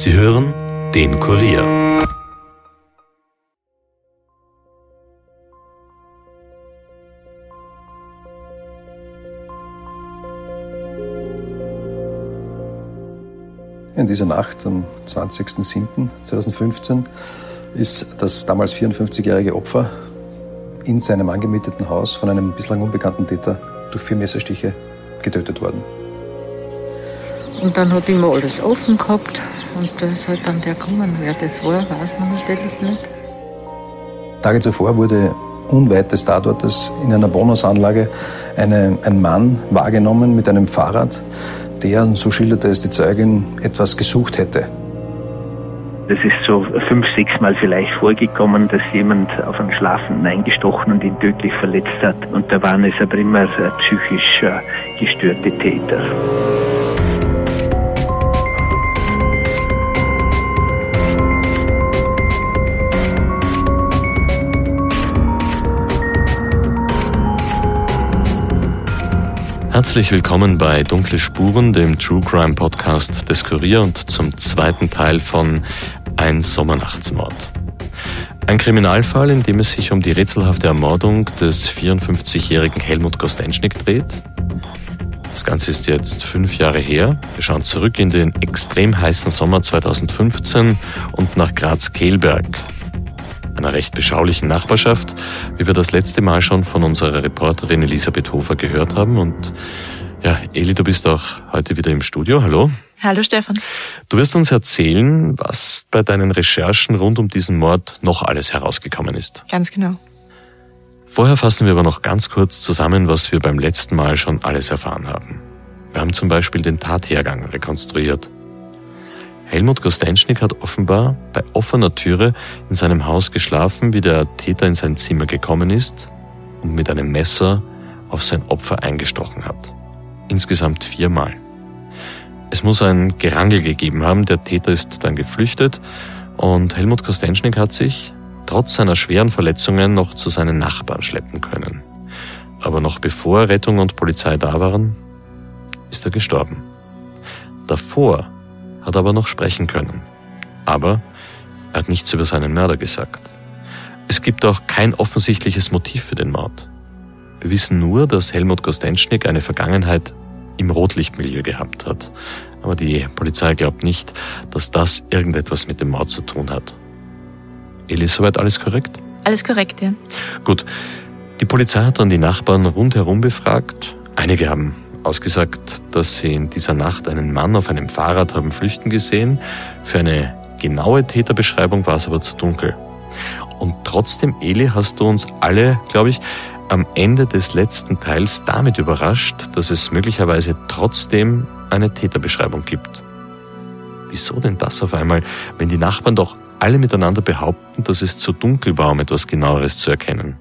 Sie hören den Kurier. In dieser Nacht am 20.07.2015 ist das damals 54-jährige Opfer in seinem angemieteten Haus von einem bislang unbekannten Täter durch vier Messerstiche getötet worden. Und dann hat immer alles offen gehabt und da ist halt dann der gekommen. Wer das war, weiß man natürlich nicht. Tage zuvor wurde unweit des Tatortes in einer Wohnhausanlage eine, ein Mann wahrgenommen mit einem Fahrrad, der, so schilderte es die Zeugin, etwas gesucht hätte. Das ist so fünf, sechs Mal vielleicht vorgekommen, dass jemand auf einen Schlafenden eingestochen und ihn tödlich verletzt hat. Und da waren es aber immer psychisch äh, gestörte Täter. Herzlich willkommen bei Dunkle Spuren, dem True Crime Podcast des Kurier und zum zweiten Teil von Ein Sommernachtsmord. Ein Kriminalfall, in dem es sich um die rätselhafte Ermordung des 54-jährigen Helmut Gostenschnick dreht. Das Ganze ist jetzt fünf Jahre her. Wir schauen zurück in den extrem heißen Sommer 2015 und nach Graz-Kehlberg, einer recht beschaulichen Nachbarschaft, wie wir das letzte Mal schon von unserer Reporterin Elisabeth Hofer gehört haben. Und ja, Eli, du bist auch heute wieder im Studio. Hallo. Hallo Stefan. Du wirst uns erzählen, was bei deinen Recherchen rund um diesen Mord noch alles herausgekommen ist. Ganz genau. Vorher fassen wir aber noch ganz kurz zusammen, was wir beim letzten Mal schon alles erfahren haben. Wir haben zum Beispiel den Tathergang rekonstruiert. Helmut Kostenschnik hat offenbar bei offener Türe in seinem Haus geschlafen, wie der Täter in sein Zimmer gekommen ist und mit einem Messer auf sein Opfer eingestochen hat. Insgesamt viermal. Es muss ein Gerangel gegeben haben, der Täter ist dann geflüchtet und Helmut Kostenschnik hat sich, trotz seiner schweren Verletzungen, noch zu seinen Nachbarn schleppen können. Aber noch bevor Rettung und Polizei da waren, ist er gestorben. Davor hat aber noch sprechen können. Aber er hat nichts über seinen Mörder gesagt. Es gibt auch kein offensichtliches Motiv für den Mord. Wir wissen nur, dass Helmut Kostenschnik eine Vergangenheit im Rotlichtmilieu gehabt hat. Aber die Polizei glaubt nicht, dass das irgendetwas mit dem Mord zu tun hat. Elisabeth, alles korrekt? Alles korrekt, ja. Gut. Die Polizei hat dann die Nachbarn rundherum befragt. Einige haben ausgesagt, dass sie in dieser Nacht einen Mann auf einem Fahrrad haben flüchten gesehen. Für eine genaue Täterbeschreibung war es aber zu dunkel. Und trotzdem, Eli, hast du uns alle, glaube ich, am Ende des letzten Teils damit überrascht, dass es möglicherweise trotzdem eine Täterbeschreibung gibt. Wieso denn das auf einmal, wenn die Nachbarn doch alle miteinander behaupten, dass es zu dunkel war, um etwas genaueres zu erkennen?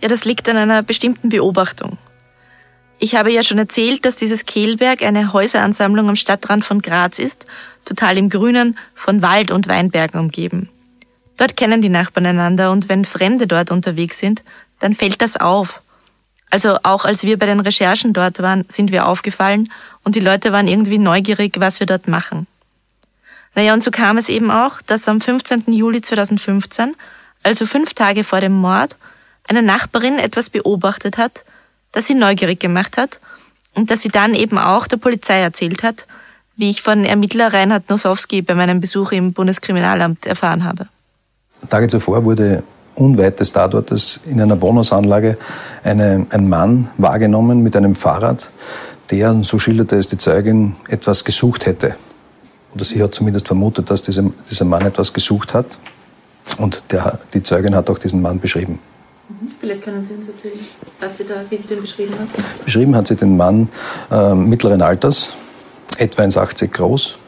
Ja, das liegt an einer bestimmten Beobachtung. Ich habe ja schon erzählt, dass dieses Kehlberg eine Häuseransammlung am Stadtrand von Graz ist, total im Grünen, von Wald und Weinbergen umgeben. Dort kennen die Nachbarn einander und wenn Fremde dort unterwegs sind, dann fällt das auf. Also auch als wir bei den Recherchen dort waren, sind wir aufgefallen und die Leute waren irgendwie neugierig, was wir dort machen. Naja, und so kam es eben auch, dass am 15. Juli 2015, also fünf Tage vor dem Mord, eine Nachbarin etwas beobachtet hat, das sie neugierig gemacht hat und dass sie dann eben auch der Polizei erzählt hat, wie ich von Ermittler Reinhard Nosowski bei meinem Besuch im Bundeskriminalamt erfahren habe. Tage zuvor wurde unweit des Tatortes in einer Wohnhausanlage eine, ein Mann wahrgenommen mit einem Fahrrad, der, so schilderte es die Zeugin, etwas gesucht hätte. Oder sie hat zumindest vermutet, dass dieser, dieser Mann etwas gesucht hat. Und der, die Zeugin hat auch diesen Mann beschrieben. Mhm. Vielleicht können Sie uns erzählen, was sie da, wie sie den beschrieben hat. Beschrieben hat sie den Mann äh, mittleren Alters, etwa 1,80 groß,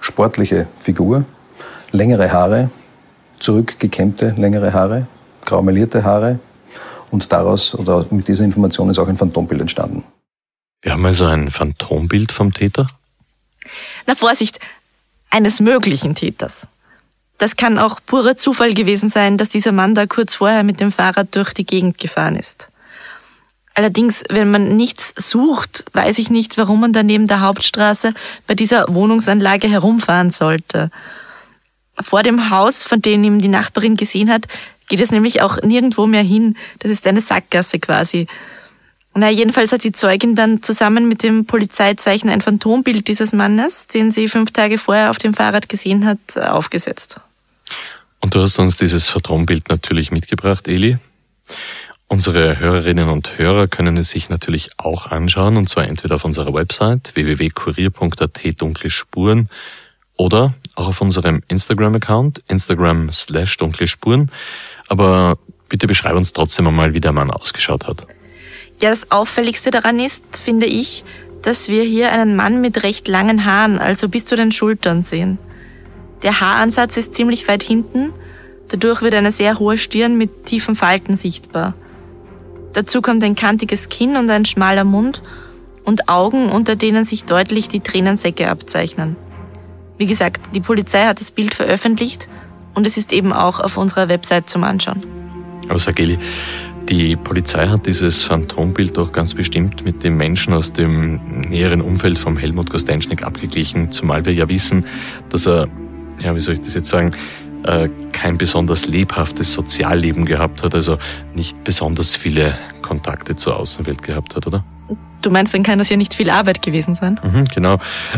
sportliche Figur, längere Haare, zurückgekämmte längere Haare, graumelierte Haare und daraus oder mit dieser Information ist auch ein Phantombild entstanden. Wir haben also ein Phantombild vom Täter? Na Vorsicht, eines möglichen Täters. Das kann auch purer Zufall gewesen sein, dass dieser Mann da kurz vorher mit dem Fahrrad durch die Gegend gefahren ist. Allerdings, wenn man nichts sucht, weiß ich nicht, warum man da neben der Hauptstraße bei dieser Wohnungsanlage herumfahren sollte. Vor dem Haus, von dem ihm die Nachbarin gesehen hat, geht es nämlich auch nirgendwo mehr hin. Das ist eine Sackgasse quasi. Na, jedenfalls hat die Zeugin dann zusammen mit dem Polizeizeichen ein Phantombild dieses Mannes, den sie fünf Tage vorher auf dem Fahrrad gesehen hat, aufgesetzt. Und du hast uns dieses Phantombild natürlich mitgebracht, Eli. Unsere Hörerinnen und Hörer können es sich natürlich auch anschauen, und zwar entweder auf unserer Website www.kurier.at dunkle Spuren oder auch auf unserem Instagram-Account, Instagram slash dunkle Spuren. Aber bitte beschreib uns trotzdem einmal, wie der Mann ausgeschaut hat. Ja, das Auffälligste daran ist, finde ich, dass wir hier einen Mann mit recht langen Haaren, also bis zu den Schultern sehen. Der Haaransatz ist ziemlich weit hinten, dadurch wird eine sehr hohe Stirn mit tiefen Falten sichtbar. Dazu kommt ein kantiges Kinn und ein schmaler Mund und Augen, unter denen sich deutlich die Tränensäcke abzeichnen. Wie gesagt, die Polizei hat das Bild veröffentlicht und es ist eben auch auf unserer Website zum Anschauen. Aber Sageli, die Polizei hat dieses Phantombild doch ganz bestimmt mit dem Menschen aus dem näheren Umfeld vom Helmut Kostenschnik abgeglichen, zumal wir ja wissen, dass er, ja, wie soll ich das jetzt sagen, äh, kein besonders lebhaftes Sozialleben gehabt hat, also nicht besonders viele Kontakte zur Außenwelt gehabt hat, oder? Du meinst, dann kann das ja nicht viel Arbeit gewesen sein? Mhm, genau.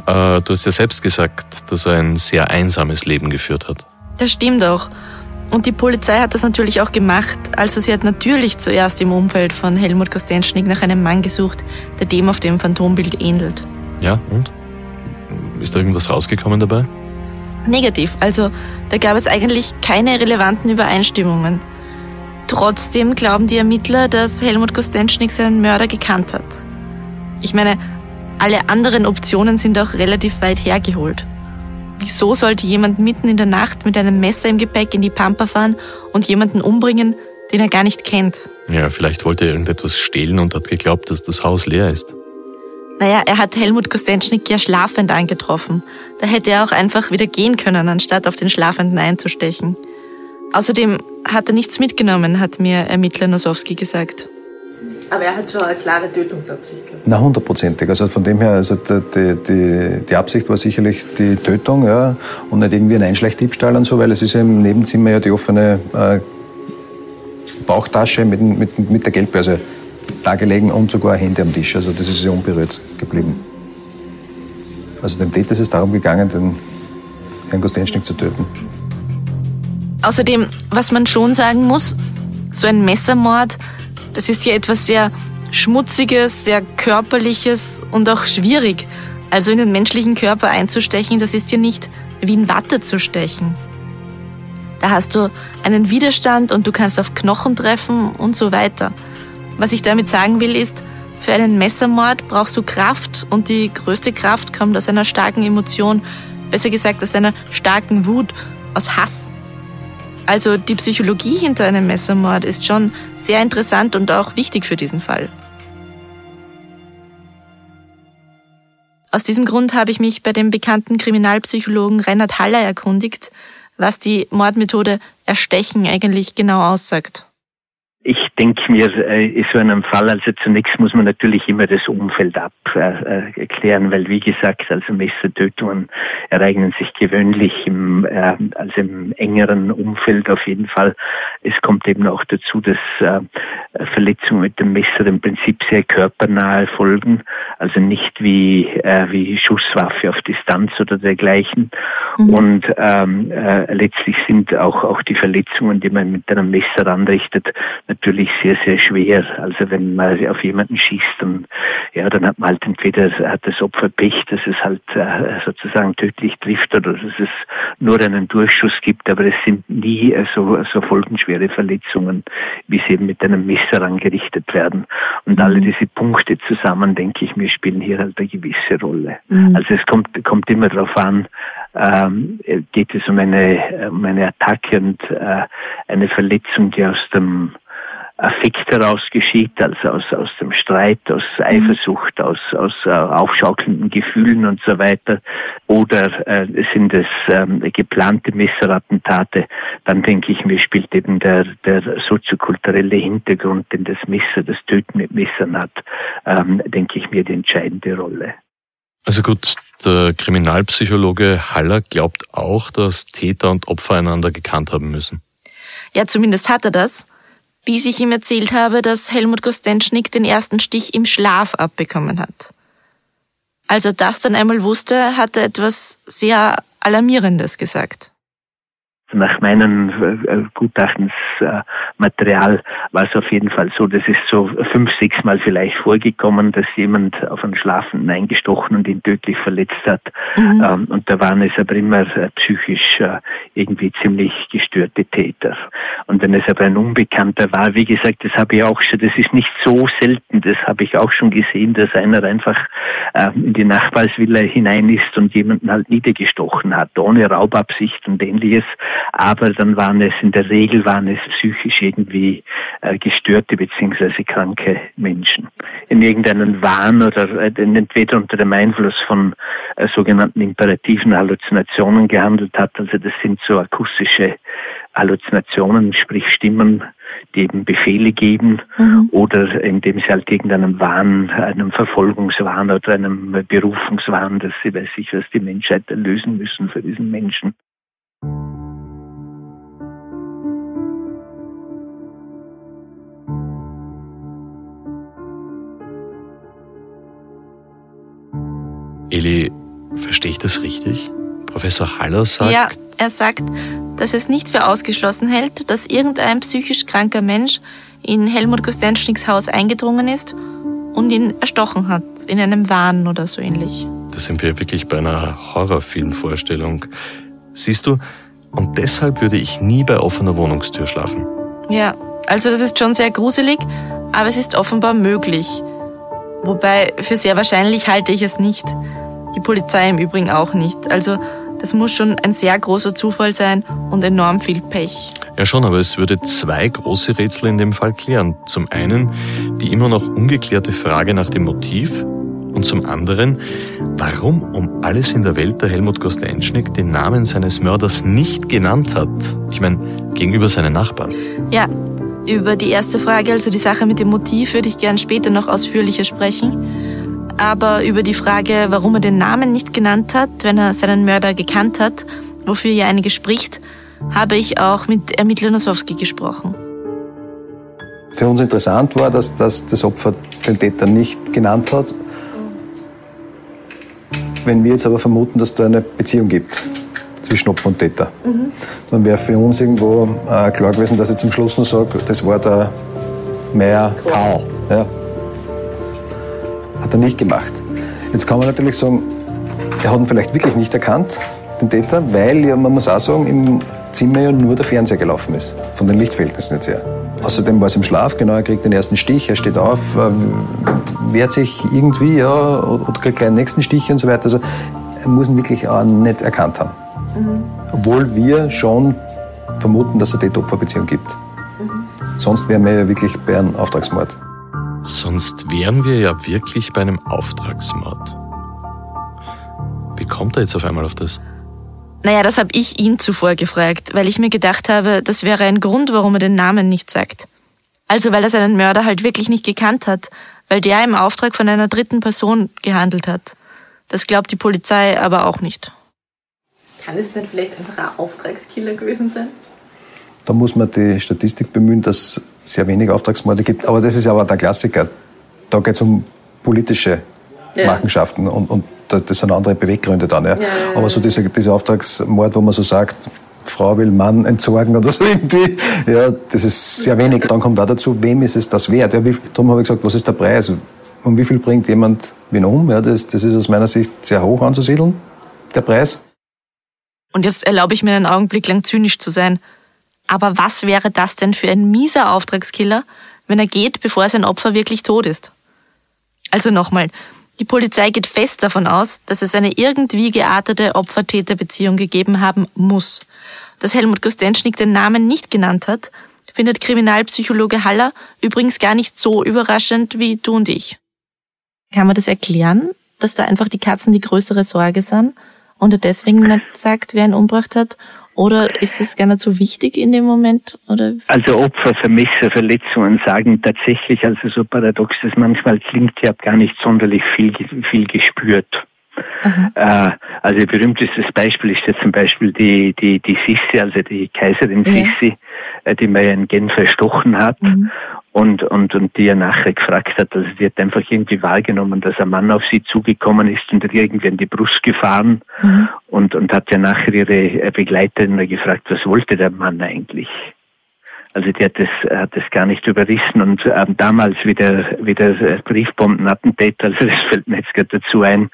Äh, du hast ja selbst gesagt, dass er ein sehr einsames Leben geführt hat. Das stimmt auch. Und die Polizei hat das natürlich auch gemacht. Also sie hat natürlich zuerst im Umfeld von Helmut Kostenschnig nach einem Mann gesucht, der dem auf dem Phantombild ähnelt. Ja, und? Ist da irgendwas rausgekommen dabei? Negativ. Also da gab es eigentlich keine relevanten Übereinstimmungen. Trotzdem glauben die Ermittler, dass Helmut Kostenschnik seinen Mörder gekannt hat. Ich meine, alle anderen Optionen sind auch relativ weit hergeholt. Wieso sollte jemand mitten in der Nacht mit einem Messer im Gepäck in die Pampa fahren und jemanden umbringen, den er gar nicht kennt? Ja, vielleicht wollte er irgendetwas stehlen und hat geglaubt, dass das Haus leer ist. Naja, er hat Helmut Kostenschnik ja schlafend angetroffen. Da hätte er auch einfach wieder gehen können, anstatt auf den Schlafenden einzustechen. Außerdem hat er nichts mitgenommen, hat mir Ermittler Nosowski gesagt. Aber er hat schon eine klare Tötungsabsicht gehabt. Na, hundertprozentig. Also von dem her, also die, die, die Absicht war sicherlich die Tötung, ja, und nicht irgendwie ein Einschleichdiebstahl und so, weil es ist ja im Nebenzimmer ja die offene äh, Bauchtasche mit, mit, mit der Geldbörse dargelegen und sogar Hände am Tisch. Also das ist unberührt geblieben. Also dem Täter ist es darum gegangen, den Herrn Kostenschnik zu töten. Außerdem, was man schon sagen muss, so ein Messermord, das ist ja etwas sehr Schmutziges, sehr Körperliches und auch schwierig. Also in den menschlichen Körper einzustechen, das ist ja nicht wie in Watte zu stechen. Da hast du einen Widerstand und du kannst auf Knochen treffen und so weiter. Was ich damit sagen will, ist, für einen Messermord brauchst du Kraft und die größte Kraft kommt aus einer starken Emotion, besser gesagt aus einer starken Wut, aus Hass. Also die Psychologie hinter einem Messermord ist schon sehr interessant und auch wichtig für diesen Fall. Aus diesem Grund habe ich mich bei dem bekannten Kriminalpsychologen Reinhard Haller erkundigt, was die Mordmethode Erstechen eigentlich genau aussagt denke mir, äh, in so einem Fall, also zunächst muss man natürlich immer das Umfeld abklären, äh, weil wie gesagt, also Messertötungen ereignen sich gewöhnlich im, äh, also im engeren Umfeld auf jeden Fall. Es kommt eben auch dazu, dass äh, Verletzungen mit dem Messer im Prinzip sehr körpernahe folgen, also nicht wie, äh, wie Schusswaffe auf Distanz oder dergleichen. Mhm. Und ähm, äh, letztlich sind auch, auch die Verletzungen, die man mit einem Messer anrichtet, natürlich sehr, sehr schwer. Also wenn man auf jemanden schießt, dann, ja, dann hat man halt entweder hat das Opfer Pech, dass es halt äh, sozusagen tödlich trifft oder dass es nur einen Durchschuss gibt, aber es sind nie äh, so, so folgenschwere Verletzungen, wie sie eben mit einem Messer angerichtet werden. Und mhm. alle diese Punkte zusammen, denke ich mir, spielen hier halt eine gewisse Rolle. Mhm. Also es kommt, kommt immer darauf an, ähm, geht es um eine, um eine Attacke und äh, eine Verletzung, die aus dem Affekt heraus geschieht, also aus, aus dem Streit, aus mhm. Eifersucht, aus, aus uh, aufschaukelnden Gefühlen und so weiter, oder äh, sind es ähm, geplante Messerattentate, dann denke ich mir, spielt eben der, der soziokulturelle Hintergrund, den das Messer, das Töten mit Messern hat, ähm, denke ich mir, die entscheidende Rolle. Also gut, der Kriminalpsychologe Haller glaubt auch, dass Täter und Opfer einander gekannt haben müssen. Ja, zumindest hat er das, bis ich ihm erzählt habe, dass Helmut Kostenschnick den ersten Stich im Schlaf abbekommen hat. Als er das dann einmal wusste, hat er etwas sehr Alarmierendes gesagt nach meinem äh, Gutachtensmaterial war es auf jeden Fall so, das ist so fünf, sechs Mal vielleicht vorgekommen, dass jemand auf einen Schlafenden eingestochen und ihn tödlich verletzt hat. Mhm. Ähm, und da waren es aber immer äh, psychisch äh, irgendwie ziemlich gestörte Täter. Und wenn es aber ein Unbekannter war, wie gesagt, das habe ich auch schon, das ist nicht so selten, das habe ich auch schon gesehen, dass einer einfach in die Nachbarsvilla hinein ist und jemanden halt niedergestochen hat, ohne Raubabsicht und ähnliches aber dann waren es in der Regel waren es psychisch irgendwie äh, gestörte beziehungsweise kranke Menschen. In irgendeinen Wahn oder äh, entweder unter dem Einfluss von äh, sogenannten imperativen Halluzinationen gehandelt hat. Also das sind so akustische Halluzinationen, sprich Stimmen, die eben Befehle geben mhm. oder indem sie halt irgendeinem Wahn, einem Verfolgungswahn oder einem Berufungswahn, dass sie weiß ich was die Menschheit erlösen müssen für diesen Menschen. Eli, verstehe ich das richtig? Professor Haller sagt... Ja, er sagt, dass es nicht für ausgeschlossen hält, dass irgendein psychisch kranker Mensch in Helmut Kostenschnicks Haus eingedrungen ist und ihn erstochen hat, in einem Wahn oder so ähnlich. Da sind wir wirklich bei einer Horrorfilmvorstellung. Siehst du, und deshalb würde ich nie bei offener Wohnungstür schlafen. Ja, also das ist schon sehr gruselig, aber es ist offenbar möglich. Wobei für sehr wahrscheinlich halte ich es nicht. Die Polizei im Übrigen auch nicht. Also das muss schon ein sehr großer Zufall sein und enorm viel Pech. Ja schon, aber es würde zwei große Rätsel in dem Fall klären. Zum einen die immer noch ungeklärte Frage nach dem Motiv und zum anderen, warum um alles in der Welt der Helmut Goslenschnik den Namen seines Mörders nicht genannt hat. Ich meine, gegenüber seinen Nachbarn. Ja, über die erste Frage, also die Sache mit dem Motiv, würde ich gern später noch ausführlicher sprechen. Aber über die Frage, warum er den Namen nicht genannt hat, wenn er seinen Mörder gekannt hat, wofür ja einige spricht, habe ich auch mit Ermittler Nosowski gesprochen. Für uns interessant war, dass, dass das Opfer den Täter nicht genannt hat. Wenn wir jetzt aber vermuten, dass da eine Beziehung gibt zwischen Opfer und Täter. Mhm. Dann wäre für uns irgendwo äh, klar gewesen, dass ich zum Schluss noch sage, das war der Meier Karl. Ja. Hat er nicht gemacht. Jetzt kann man natürlich sagen, er hat ihn vielleicht wirklich nicht erkannt, den Täter, weil ja, man muss auch sagen, im Zimmer ja nur der Fernseher gelaufen ist, von den Lichtverhältnissen jetzt her. Außerdem war es im Schlaf, genau, er kriegt den ersten Stich, er steht auf, äh, wehrt sich irgendwie, ja, oder kriegt gleich den nächsten Stich und so weiter. Also er muss ihn wirklich auch nicht erkannt haben. Mhm. Obwohl wir schon vermuten, dass es eine Täter-Opfer-Beziehung gibt. Mhm. Sonst wären wir ja wirklich bei einem Auftragsmord. Sonst wären wir ja wirklich bei einem Auftragsmord. Wie kommt er jetzt auf einmal auf das? Naja, das habe ich ihn zuvor gefragt, weil ich mir gedacht habe, das wäre ein Grund, warum er den Namen nicht sagt. Also weil er seinen Mörder halt wirklich nicht gekannt hat, weil der im Auftrag von einer dritten Person gehandelt hat. Das glaubt die Polizei aber auch nicht. Kann es nicht vielleicht einfach ein Auftragskiller gewesen sein? Da muss man die Statistik bemühen, dass es sehr wenig Auftragsmorde gibt. Aber das ist aber der Klassiker. Da geht es um politische ja. Machenschaften und, und das sind andere Beweggründe dann. Ja. ja aber so dieser, dieser Auftragsmord, wo man so sagt, Frau will Mann entsorgen oder so irgendwie, ja, das ist sehr wenig. Dann kommt auch dazu, wem ist es das wert? Ja, wie, darum habe ich gesagt, was ist der Preis? Um wie viel bringt jemand wen um? Ja, das, das ist aus meiner Sicht sehr hoch anzusiedeln, der Preis. Und jetzt erlaube ich mir einen Augenblick lang zynisch zu sein. Aber was wäre das denn für ein mieser Auftragskiller, wenn er geht, bevor sein Opfer wirklich tot ist? Also nochmal, die Polizei geht fest davon aus, dass es eine irgendwie geartete Opfer-Täter-Beziehung gegeben haben muss. Dass Helmut Kostenschnick den Namen nicht genannt hat, findet Kriminalpsychologe Haller übrigens gar nicht so überraschend wie du und ich. Kann man das erklären, dass da einfach die Katzen die größere Sorge sind und er deswegen sagt, wer ihn umgebracht hat? Oder ist das gar nicht so wichtig in dem Moment? Oder? Also Opfer für Messerverletzungen sagen tatsächlich, also so paradox das manchmal klingt, ich habe gar nicht sonderlich viel, viel gespürt. Äh, also berühmtestes Beispiel ist ja zum Beispiel die, die, die Sissi, also die Kaiserin ja. Sissi, die man ja in Genf erstochen hat. Mhm. Und, und, und die ja nachher gefragt hat, also die hat einfach irgendwie wahrgenommen, dass ein Mann auf sie zugekommen ist und hat irgendwie in die Brust gefahren mhm. und, und hat ja nachher ihre Begleiterin gefragt, was wollte der Mann eigentlich? Also die hat das, hat das gar nicht überrissen und ähm, damals wie der, wie der Briefbombenattentäter, also das fällt mir jetzt gerade dazu ein,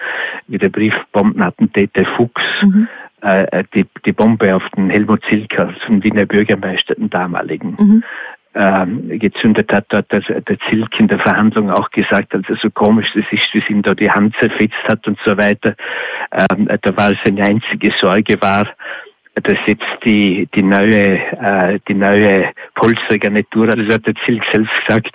wie der Briefbombenattentäter Fuchs mhm. Äh, die, die Bombe auf den Helmut Zilker, den Wiener Bürgermeister, den damaligen, mhm. ähm, gezündet hat, hat der, der Zilk in der Verhandlung auch gesagt, also so komisch das ist, wie sie ihm da die Hand zerfetzt hat und so weiter. Ähm, da war seine einzige Sorge war, dass jetzt die, die neue, äh, die neue Polstergarnitur, das hat der Zilk selbst gesagt,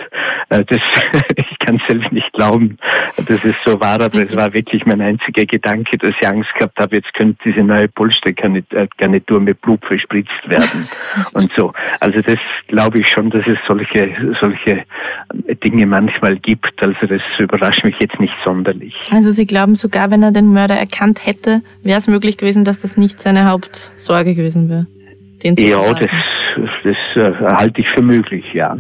äh, das, ich kann selbst nicht glauben, dass es so war, aber es war wirklich mein einziger Gedanke, dass ich Angst gehabt habe, jetzt könnte diese neue Polstergarnitur mit Blut verspritzt werden und so. Also das glaube ich schon, dass es solche, solche Dinge manchmal gibt. Also das überrascht mich jetzt nicht sonderlich. Also Sie glauben sogar, wenn er den Mörder erkannt hätte, wäre es möglich gewesen, dass das nicht seine Haupt Sorge gewesen wäre. Den zu ja, das, das äh, halte ich für möglich, ja.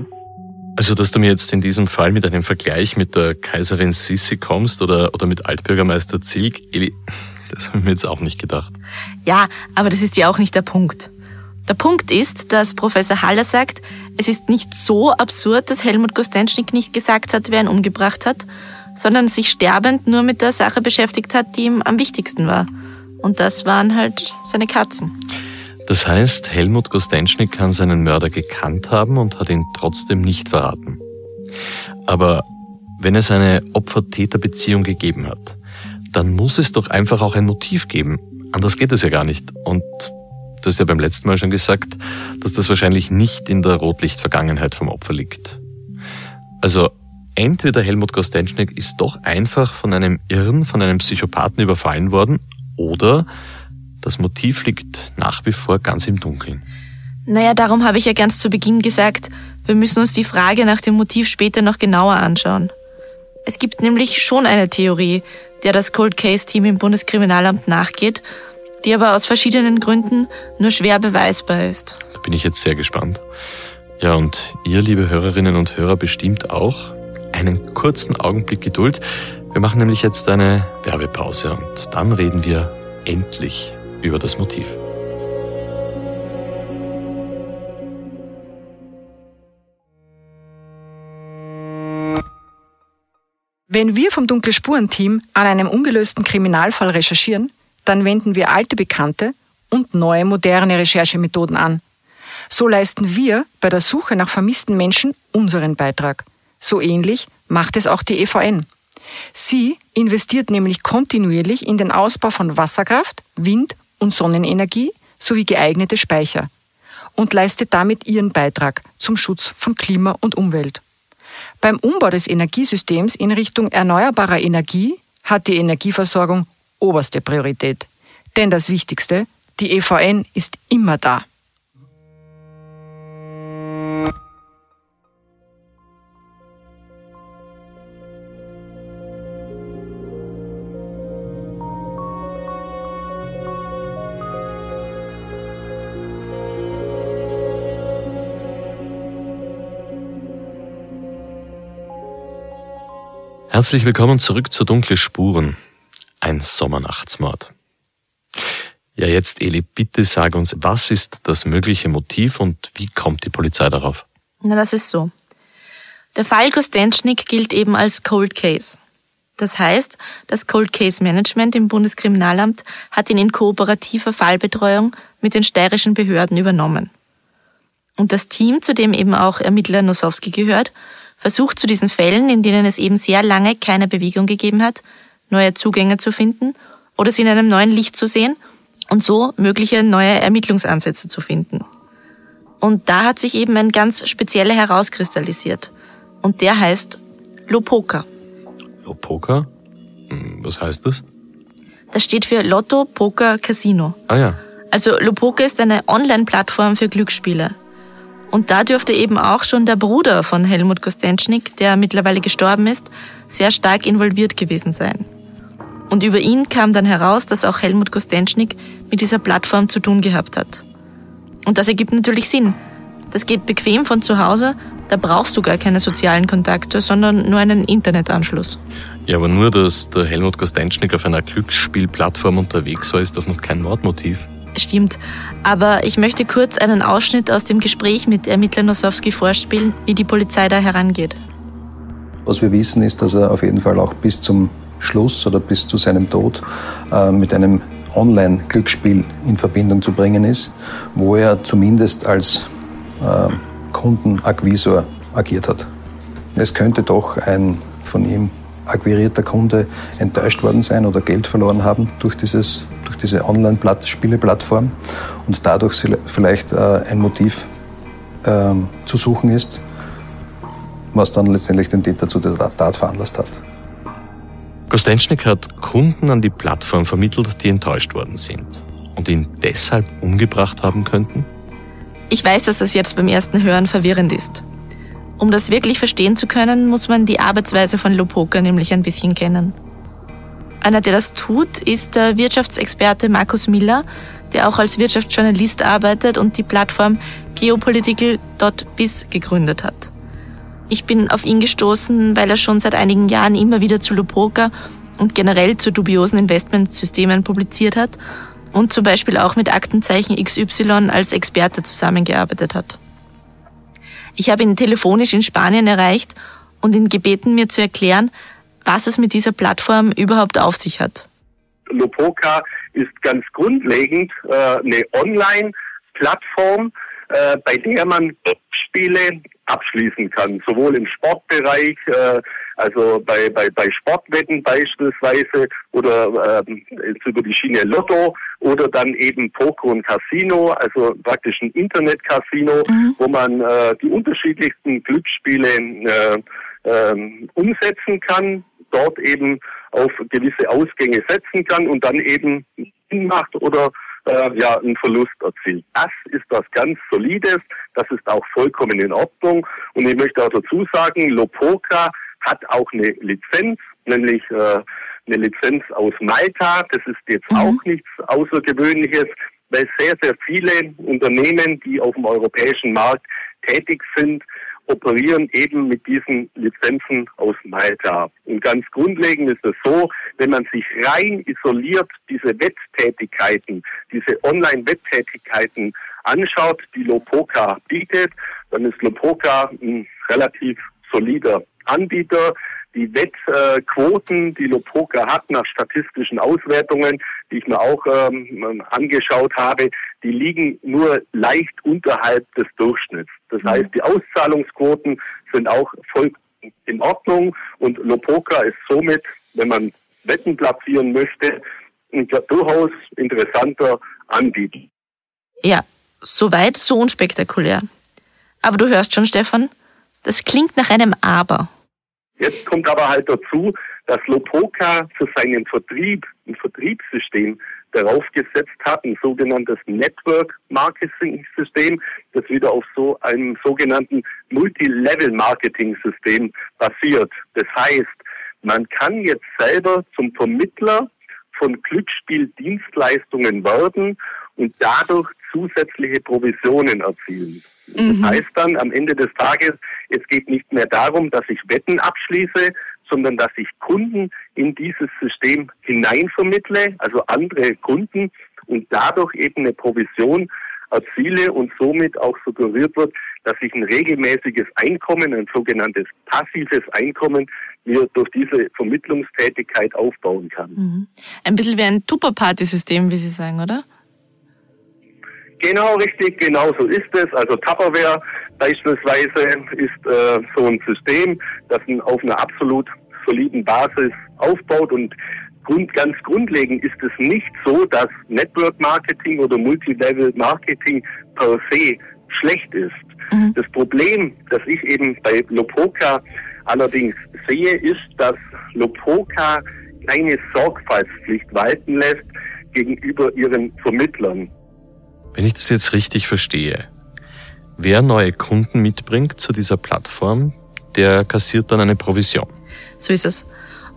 Also, dass du mir jetzt in diesem Fall mit einem Vergleich mit der Kaiserin Sissi kommst oder, oder mit Altbürgermeister Zilk, Eli, das habe ich mir jetzt auch nicht gedacht. Ja, aber das ist ja auch nicht der Punkt. Der Punkt ist, dass Professor Haller sagt, es ist nicht so absurd, dass Helmut Kostenschnik nicht gesagt hat, wer ihn umgebracht hat, sondern sich sterbend nur mit der Sache beschäftigt hat, die ihm am wichtigsten war. Und das waren halt seine Katzen. Das heißt, Helmut Gostenschnik kann seinen Mörder gekannt haben und hat ihn trotzdem nicht verraten. Aber wenn es eine Opfer-Täter-Beziehung gegeben hat, dann muss es doch einfach auch ein Motiv geben. Anders geht es ja gar nicht. Und du hast ja beim letzten Mal schon gesagt, dass das wahrscheinlich nicht in der Rotlichtvergangenheit vom Opfer liegt. Also entweder Helmut Gostenschnik ist doch einfach von einem Irren, von einem Psychopathen überfallen worden oder das Motiv liegt nach wie vor ganz im Dunkeln. Naja, darum habe ich ja ganz zu Beginn gesagt, wir müssen uns die Frage nach dem Motiv später noch genauer anschauen. Es gibt nämlich schon eine Theorie, der das Cold Case Team im Bundeskriminalamt nachgeht, die aber aus verschiedenen Gründen nur schwer beweisbar ist. Da bin ich jetzt sehr gespannt. Ja, und ihr, liebe Hörerinnen und Hörer, bestimmt auch einen kurzen Augenblick Geduld. Wir machen nämlich jetzt eine Werbepause und dann reden wir endlich über das Motiv. Wenn wir vom Dunkle Spuren-Team an einem ungelösten Kriminalfall recherchieren, dann wenden wir alte Bekannte und neue moderne Recherchemethoden an. So leisten wir bei der Suche nach vermissten Menschen unseren Beitrag. So ähnlich macht es auch die EVN. Sie investiert nämlich kontinuierlich in den Ausbau von Wasserkraft, Wind und Sonnenenergie sowie geeignete Speicher und leistet damit ihren Beitrag zum Schutz von Klima und Umwelt. Beim Umbau des Energiesystems in Richtung erneuerbarer Energie hat die Energieversorgung oberste Priorität. Denn das Wichtigste, die EVN ist immer da. Herzlich willkommen zurück zu Dunkle Spuren. Ein Sommernachtsmord. Ja, jetzt Eli, bitte sag uns, was ist das mögliche Motiv und wie kommt die Polizei darauf? Na, das ist so. Der Fall Kostenschnik gilt eben als Cold Case. Das heißt, das Cold Case Management im Bundeskriminalamt hat ihn in kooperativer Fallbetreuung mit den steirischen Behörden übernommen. Und das Team, zu dem eben auch Ermittler Nosowski gehört, versucht zu diesen Fällen, in denen es eben sehr lange keine Bewegung gegeben hat, neue Zugänge zu finden oder sie in einem neuen Licht zu sehen und so mögliche neue Ermittlungsansätze zu finden. Und da hat sich eben ein ganz spezieller herauskristallisiert. Und der heißt Lopoka. Lopoka? Hm, was heißt das? Das steht für Lotto, Poker, Casino. Ah ja. Also Lopoker ist eine Online-Plattform für Glücksspiele. Und da dürfte eben auch schon der Bruder von Helmut Kostenschnik, der mittlerweile gestorben ist, sehr stark involviert gewesen sein. Und über ihn kam dann heraus, dass auch Helmut Kostenschnik mit dieser Plattform zu tun gehabt hat. Und das ergibt natürlich Sinn. Das geht bequem von zu Hause, da brauchst du gar keine sozialen Kontakte, sondern nur einen Internetanschluss. Ja, aber nur, dass der Helmut Kostenschnik auf einer Glücksspielplattform unterwegs war, ist doch noch kein Mordmotiv. Stimmt. Aber ich möchte kurz einen Ausschnitt aus dem Gespräch mit Ermittler Nosowski vorspielen, wie die Polizei da herangeht. Was wir wissen, ist, dass er auf jeden Fall auch bis zum Schluss oder bis zu seinem Tod äh, mit einem Online-Glücksspiel in Verbindung zu bringen ist, wo er zumindest als äh, Kundenakquisor agiert hat. Es könnte doch ein von ihm akquirierter Kunde enttäuscht worden sein oder Geld verloren haben durch, dieses, durch diese Online-Spieleplattform und dadurch vielleicht äh, ein Motiv äh, zu suchen ist, was dann letztendlich den Täter zu der Tat veranlasst hat. Kostenschnik hat Kunden an die Plattform vermittelt, die enttäuscht worden sind und ihn deshalb umgebracht haben könnten? Ich weiß, dass das jetzt beim ersten Hören verwirrend ist. Um das wirklich verstehen zu können, muss man die Arbeitsweise von Lopoka nämlich ein bisschen kennen. Einer, der das tut, ist der Wirtschaftsexperte Markus Miller, der auch als Wirtschaftsjournalist arbeitet und die Plattform geopolitical.biz gegründet hat. Ich bin auf ihn gestoßen, weil er schon seit einigen Jahren immer wieder zu Lopoka und generell zu dubiosen Investmentsystemen publiziert hat und zum Beispiel auch mit Aktenzeichen XY als Experte zusammengearbeitet hat. Ich habe ihn telefonisch in Spanien erreicht und ihn gebeten, mir zu erklären, was es mit dieser Plattform überhaupt auf sich hat. Lopoka ist ganz grundlegend äh, eine Online-Plattform, äh, bei der man Spiele abschließen kann, sowohl im Sportbereich, äh, also bei, bei, bei Sportwetten beispielsweise oder ähm, über die Schiene Lotto oder dann eben Poker und Casino, also praktisch ein Internet-Casino, mhm. wo man äh, die unterschiedlichsten Glücksspiele äh, äh, umsetzen kann, dort eben auf gewisse Ausgänge setzen kann und dann eben macht oder äh, ja einen Verlust erzielt. Das ist was ganz Solides, das ist auch vollkommen in Ordnung. Und ich möchte auch dazu sagen, Lopoka hat auch eine Lizenz, nämlich äh, eine Lizenz aus Malta. Das ist jetzt mhm. auch nichts Außergewöhnliches, weil sehr, sehr viele Unternehmen, die auf dem europäischen Markt tätig sind, operieren eben mit diesen Lizenzen aus Malta. Und ganz grundlegend ist es so, wenn man sich rein isoliert diese Wetttätigkeiten, diese Online-Wetttätigkeiten anschaut, die Lopoka bietet, dann ist Lopoka ein relativ solider Anbieter. Die Wettquoten, die Lopoka hat nach statistischen Auswertungen, die ich mir auch ähm, angeschaut habe, die liegen nur leicht unterhalb des Durchschnitts. Das heißt, die Auszahlungsquoten sind auch voll in Ordnung und Lopoka ist somit, wenn man Wetten platzieren möchte, ein durchaus interessanter Anbieter. Ja, soweit, so unspektakulär. Aber du hörst schon, Stefan, das klingt nach einem Aber. Jetzt kommt aber halt dazu, dass Lopoka für seinen Vertrieb ein Vertriebssystem darauf gesetzt hat, ein sogenanntes Network Marketing System, das wieder auf so einem sogenannten Multilevel Marketing System basiert. Das heißt, man kann jetzt selber zum Vermittler von Glücksspieldienstleistungen werden und dadurch zusätzliche Provisionen erzielen. Mhm. Das heißt dann am Ende des Tages, es geht nicht mehr darum, dass ich Wetten abschließe, sondern dass ich Kunden in dieses System hineinvermittle, also andere Kunden und dadurch eben eine Provision erziele und somit auch suggeriert wird, dass ich ein regelmäßiges Einkommen, ein sogenanntes passives Einkommen, mir durch diese Vermittlungstätigkeit aufbauen kann. Mhm. Ein bisschen wie ein Tupper-Party-System, wie Sie sagen, oder? Genau, richtig, genau so ist es. Also Tupperware beispielsweise ist äh, so ein System, das auf einer absolut soliden Basis aufbaut und Grund, ganz grundlegend ist es nicht so, dass Network Marketing oder Multilevel Marketing per se schlecht ist. Mhm. Das Problem, das ich eben bei Lopoka allerdings sehe, ist, dass Lopoka keine Sorgfaltspflicht walten lässt gegenüber ihren Vermittlern. Wenn ich das jetzt richtig verstehe, wer neue Kunden mitbringt zu dieser Plattform, der kassiert dann eine Provision. So ist es.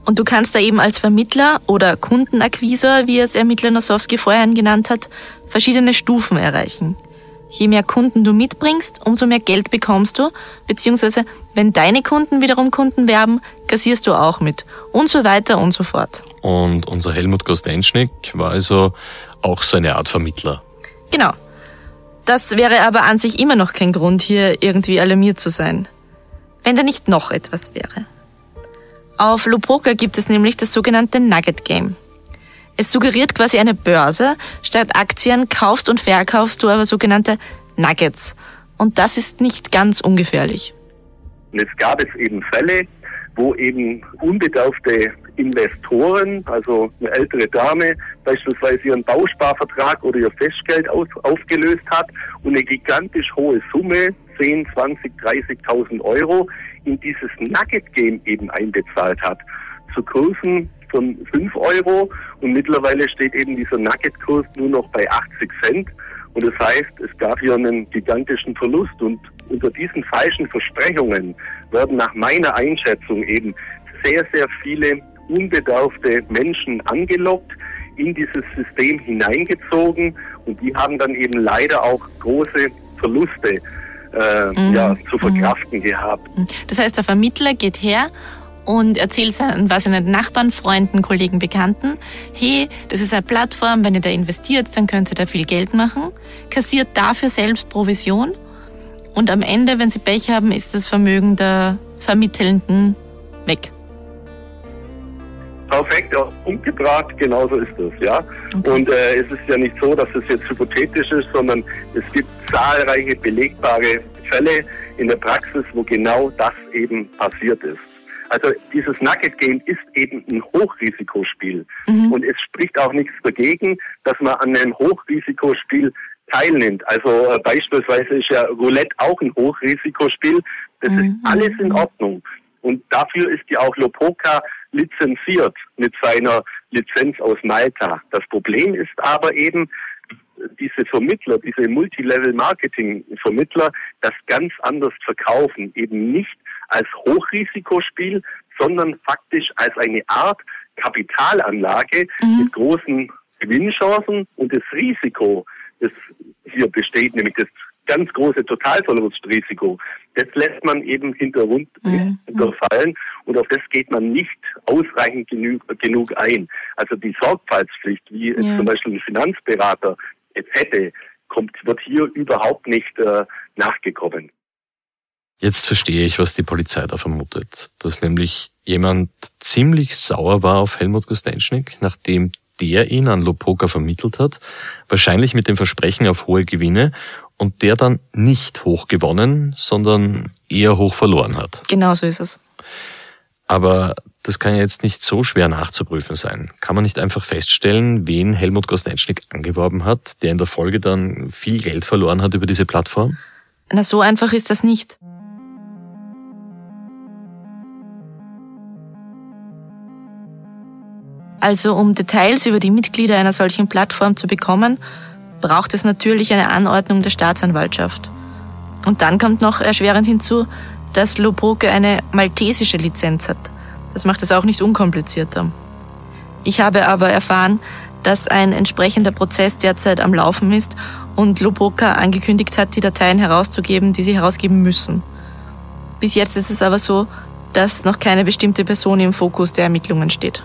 Und du kannst da eben als Vermittler oder Kundenakquisor, wie es Ermittler Nosowski vorhin genannt hat, verschiedene Stufen erreichen. Je mehr Kunden du mitbringst, umso mehr Geld bekommst du, beziehungsweise wenn deine Kunden wiederum Kunden werben, kassierst du auch mit und so weiter und so fort. Und unser Helmut Kostenschnick war also auch so eine Art Vermittler. Genau. Das wäre aber an sich immer noch kein Grund, hier irgendwie alarmiert zu sein. Wenn da nicht noch etwas wäre. Auf Lopoka gibt es nämlich das sogenannte Nugget Game. Es suggeriert quasi eine Börse. Statt Aktien kaufst und verkaufst du aber sogenannte Nuggets. Und das ist nicht ganz ungefährlich. es gab es eben Fälle, wo eben unbedarfte Investoren, also eine ältere Dame, beispielsweise ihren Bausparvertrag oder ihr Festgeld auf, aufgelöst hat und eine gigantisch hohe Summe, 10, 20, 30.000 Euro, in dieses Nugget-Game eben einbezahlt hat. Zu Kursen von 5 Euro und mittlerweile steht eben dieser Nugget-Kurs nur noch bei 80 Cent. Und das heißt, es gab hier einen gigantischen Verlust und unter diesen falschen Versprechungen werden nach meiner Einschätzung eben sehr, sehr viele unbedarfte Menschen angelockt, in dieses System hineingezogen und die haben dann eben leider auch große Verluste äh, mhm. ja, zu verkraften mhm. gehabt. Das heißt, der Vermittler geht her und erzählt seinen, was nicht, Nachbarn, Freunden, Kollegen, Bekannten, hey, das ist eine Plattform, wenn ihr da investiert, dann könnt ihr da viel Geld machen, kassiert dafür selbst Provision und am Ende, wenn sie Pech haben, ist das Vermögen der Vermittelnden weg. Perfekt, ja, umgebracht, genauso ist das, ja. Okay. Und äh, es ist ja nicht so, dass es jetzt hypothetisch ist, sondern es gibt zahlreiche belegbare Fälle in der Praxis, wo genau das eben passiert ist. Also dieses Nugget Game ist eben ein Hochrisikospiel. Mhm. Und es spricht auch nichts dagegen, dass man an einem Hochrisikospiel teilnimmt. Also äh, beispielsweise ist ja Roulette auch ein Hochrisikospiel. Das mhm. ist alles in Ordnung. Und dafür ist ja auch Lopoka lizenziert mit seiner Lizenz aus Malta. Das Problem ist aber eben, diese Vermittler, diese Multilevel-Marketing-Vermittler, das ganz anders verkaufen. Eben nicht als Hochrisikospiel, sondern faktisch als eine Art Kapitalanlage mhm. mit großen Gewinnchancen und das Risiko, das hier besteht, nämlich das ganz große Totalverlustrisiko, das lässt man eben hinterrund mhm. hinterfallen und auf das geht man nicht ausreichend genug, genug ein. Also die Sorgfaltspflicht, wie ja. es zum Beispiel ein Finanzberater jetzt hätte, kommt, wird hier überhaupt nicht äh, nachgekommen. Jetzt verstehe ich, was die Polizei da vermutet. Dass nämlich jemand ziemlich sauer war auf Helmut Gustenschnick, nachdem der ihn an Lopoka vermittelt hat, wahrscheinlich mit dem Versprechen auf hohe Gewinne und der dann nicht hoch gewonnen, sondern eher hoch verloren hat. Genau so ist es. Aber das kann ja jetzt nicht so schwer nachzuprüfen sein. Kann man nicht einfach feststellen, wen Helmut Kostenschnick angeworben hat, der in der Folge dann viel Geld verloren hat über diese Plattform? Na, so einfach ist das nicht. Also um Details über die Mitglieder einer solchen Plattform zu bekommen, braucht es natürlich eine Anordnung der Staatsanwaltschaft. Und dann kommt noch erschwerend hinzu, dass Lopoke eine maltesische Lizenz hat. Das macht es auch nicht unkomplizierter. Ich habe aber erfahren, dass ein entsprechender Prozess derzeit am Laufen ist und Lopoka angekündigt hat, die Dateien herauszugeben, die sie herausgeben müssen. Bis jetzt ist es aber so, dass noch keine bestimmte Person im Fokus der Ermittlungen steht.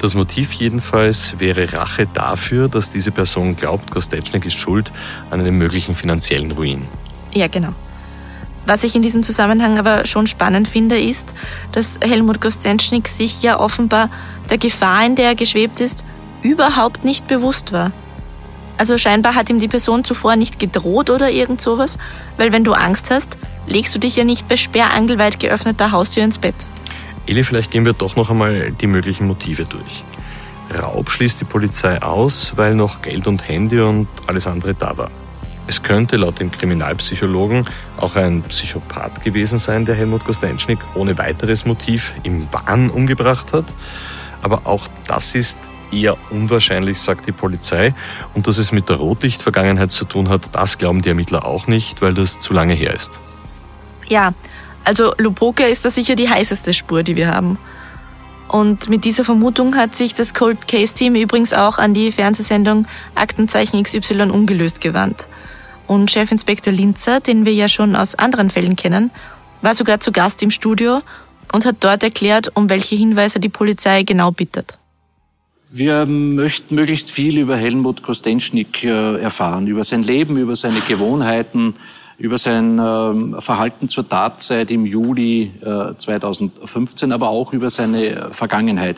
Das Motiv jedenfalls wäre Rache dafür, dass diese Person glaubt, Kostetschnik ist schuld an einem möglichen finanziellen Ruin. Ja, genau. Was ich in diesem Zusammenhang aber schon spannend finde, ist, dass Helmut Kostenschnik sich ja offenbar der Gefahr, in der er geschwebt ist, überhaupt nicht bewusst war. Also scheinbar hat ihm die Person zuvor nicht gedroht oder irgend sowas, weil wenn du Angst hast, legst du dich ja nicht bei sperrangelweit geöffneter Haustür ins Bett. Eli, vielleicht gehen wir doch noch einmal die möglichen Motive durch. Raub schließt die Polizei aus, weil noch Geld und Handy und alles andere da war. Es könnte laut dem Kriminalpsychologen auch ein Psychopath gewesen sein, der Helmut Kostenschnik ohne weiteres Motiv im Wahn umgebracht hat. Aber auch das ist eher unwahrscheinlich, sagt die Polizei. Und dass es mit der Rotlichtvergangenheit zu tun hat, das glauben die Ermittler auch nicht, weil das zu lange her ist. Ja, also Lupoka ist da sicher die heißeste Spur, die wir haben. Und mit dieser Vermutung hat sich das Cold Case Team übrigens auch an die Fernsehsendung Aktenzeichen XY ungelöst gewandt. Und Chefinspektor Linzer, den wir ja schon aus anderen Fällen kennen, war sogar zu Gast im Studio und hat dort erklärt, um welche Hinweise die Polizei genau bittet. Wir möchten möglichst viel über Helmut Kostenschnik äh, erfahren, über sein Leben, über seine Gewohnheiten, über sein ähm, Verhalten zur Tatzeit im Juli 2015, äh, aber auch über seine Vergangenheit.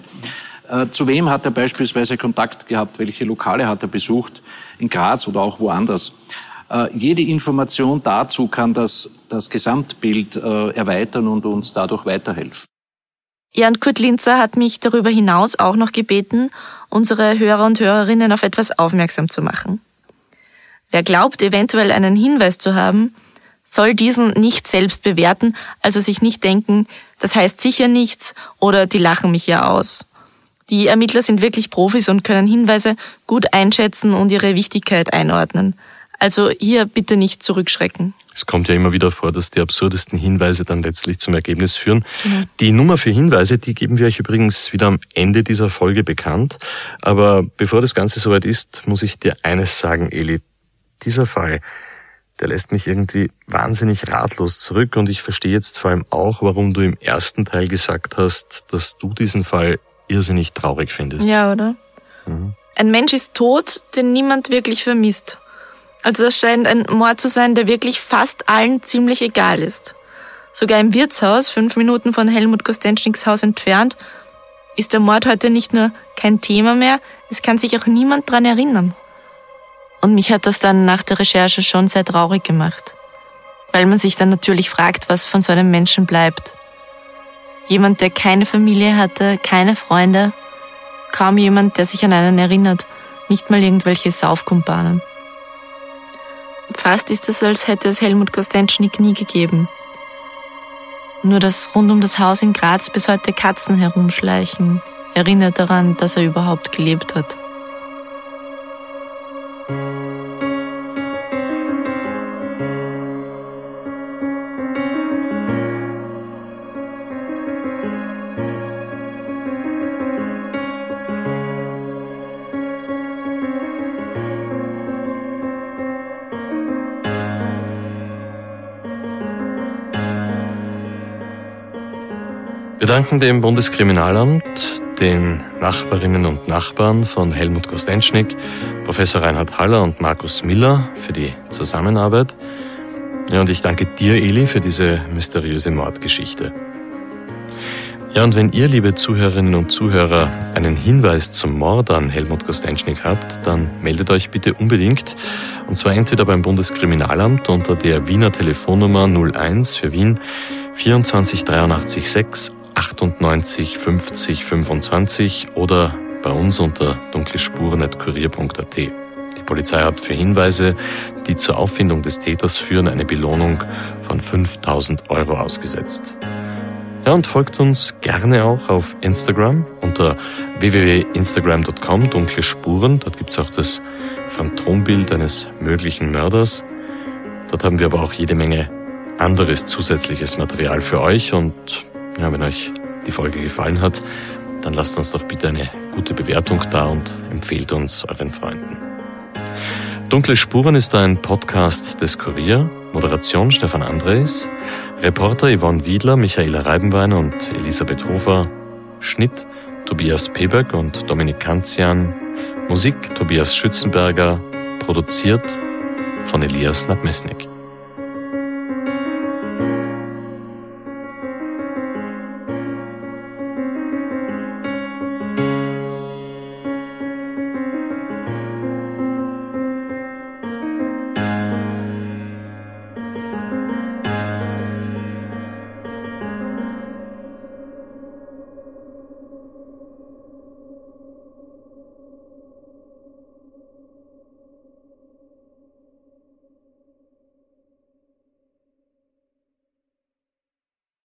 Äh, zu wem hat er beispielsweise Kontakt gehabt? Welche Lokale hat er besucht? In Graz oder auch woanders? Jede Information dazu kann das, das Gesamtbild erweitern und uns dadurch weiterhelfen. Jan Kurt Linzer hat mich darüber hinaus auch noch gebeten, unsere Hörer und Hörerinnen auf etwas aufmerksam zu machen. Wer glaubt, eventuell einen Hinweis zu haben, soll diesen nicht selbst bewerten, also sich nicht denken, das heißt sicher nichts oder die lachen mich ja aus. Die Ermittler sind wirklich Profis und können Hinweise gut einschätzen und ihre Wichtigkeit einordnen. Also hier bitte nicht zurückschrecken. Es kommt ja immer wieder vor, dass die absurdesten Hinweise dann letztlich zum Ergebnis führen. Mhm. Die Nummer für Hinweise, die geben wir euch übrigens wieder am Ende dieser Folge bekannt. Aber bevor das Ganze soweit ist, muss ich dir eines sagen, Eli. Dieser Fall, der lässt mich irgendwie wahnsinnig ratlos zurück und ich verstehe jetzt vor allem auch, warum du im ersten Teil gesagt hast, dass du diesen Fall irrsinnig traurig findest. Ja, oder? Mhm. Ein Mensch ist tot, den niemand wirklich vermisst. Also das scheint ein Mord zu sein, der wirklich fast allen ziemlich egal ist. Sogar im Wirtshaus, fünf Minuten von Helmut Kostenschniks Haus entfernt, ist der Mord heute nicht nur kein Thema mehr, es kann sich auch niemand dran erinnern. Und mich hat das dann nach der Recherche schon sehr traurig gemacht. Weil man sich dann natürlich fragt, was von so einem Menschen bleibt. Jemand, der keine Familie hatte, keine Freunde, kaum jemand, der sich an einen erinnert, nicht mal irgendwelche Saufkumpanen. Fast ist es, als hätte es Helmut Kostenschnik nie gegeben. Nur dass rund um das Haus in Graz bis heute Katzen herumschleichen, erinnert daran, dass er überhaupt gelebt hat. Wir danken dem Bundeskriminalamt, den Nachbarinnen und Nachbarn von Helmut Kostenschnik, Professor Reinhard Haller und Markus Miller für die Zusammenarbeit. Ja, und ich danke dir, Eli, für diese mysteriöse Mordgeschichte. Ja, und wenn ihr, liebe Zuhörerinnen und Zuhörer, einen Hinweis zum Mord an Helmut Kostenschnik habt, dann meldet euch bitte unbedingt. Und zwar entweder beim Bundeskriminalamt unter der Wiener Telefonnummer 01 für Wien 24 83 6 98 50 25 oder bei uns unter dunklespuren.kurier.at. Die Polizei hat für Hinweise, die zur Auffindung des Täters führen, eine Belohnung von 5000 Euro ausgesetzt. Ja, und folgt uns gerne auch auf Instagram unter www.instagram.com dunkle Spuren. Dort gibt's auch das Phantombild eines möglichen Mörders. Dort haben wir aber auch jede Menge anderes zusätzliches Material für euch und ja, wenn euch die Folge gefallen hat, dann lasst uns doch bitte eine gute Bewertung da und empfehlt uns euren Freunden. Dunkle Spuren ist ein Podcast des Kurier, Moderation Stefan Andres, Reporter Yvonne Wiedler, Michaela Reibenweiner und Elisabeth Hofer, Schnitt Tobias Peberg und Dominik Kanzian, Musik Tobias Schützenberger, produziert von Elias Nabmesnik.